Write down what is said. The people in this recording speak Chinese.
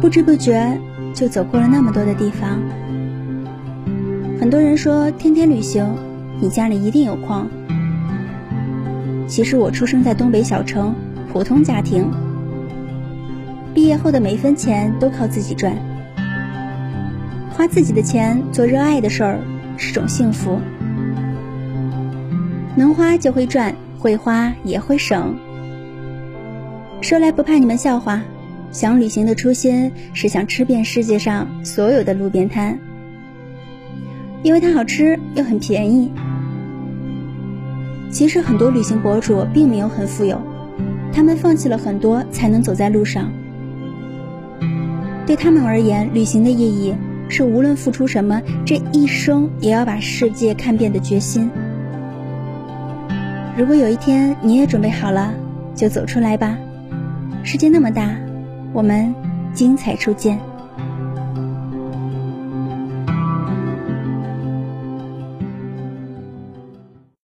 不知不觉就走过了那么多的地方。很多人说天天旅行，你家里一定有矿。其实我出生在东北小城，普通家庭，毕业后的每分钱都靠自己赚。花自己的钱做热爱的事儿是种幸福，能花就会赚，会花也会省。说来不怕你们笑话，想旅行的初心是想吃遍世界上所有的路边摊，因为它好吃又很便宜。其实很多旅行博主并没有很富有，他们放弃了很多才能走在路上。对他们而言，旅行的意义。是无论付出什么，这一生也要把世界看遍的决心。如果有一天你也准备好了，就走出来吧。世界那么大，我们精彩初见。